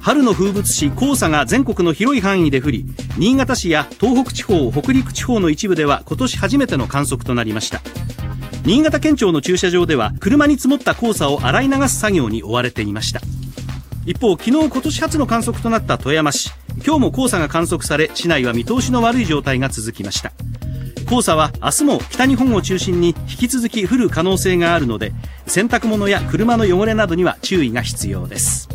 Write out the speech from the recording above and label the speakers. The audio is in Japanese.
Speaker 1: 春の風物詩黄砂が全国の広い範囲で降り新潟市や東北地方北陸地方の一部では今年初めての観測となりました。新潟県庁の駐車場では車に積もった黄砂を洗い流す作業に追われていました。一方昨日今年初の観測となった富山市今日も黄砂が観測され市内は見通しの悪い状態が続きました。黄砂は明日も北日本を中心に引き続き降る可能性があるので洗濯物や車の汚れなどには注意が必要です。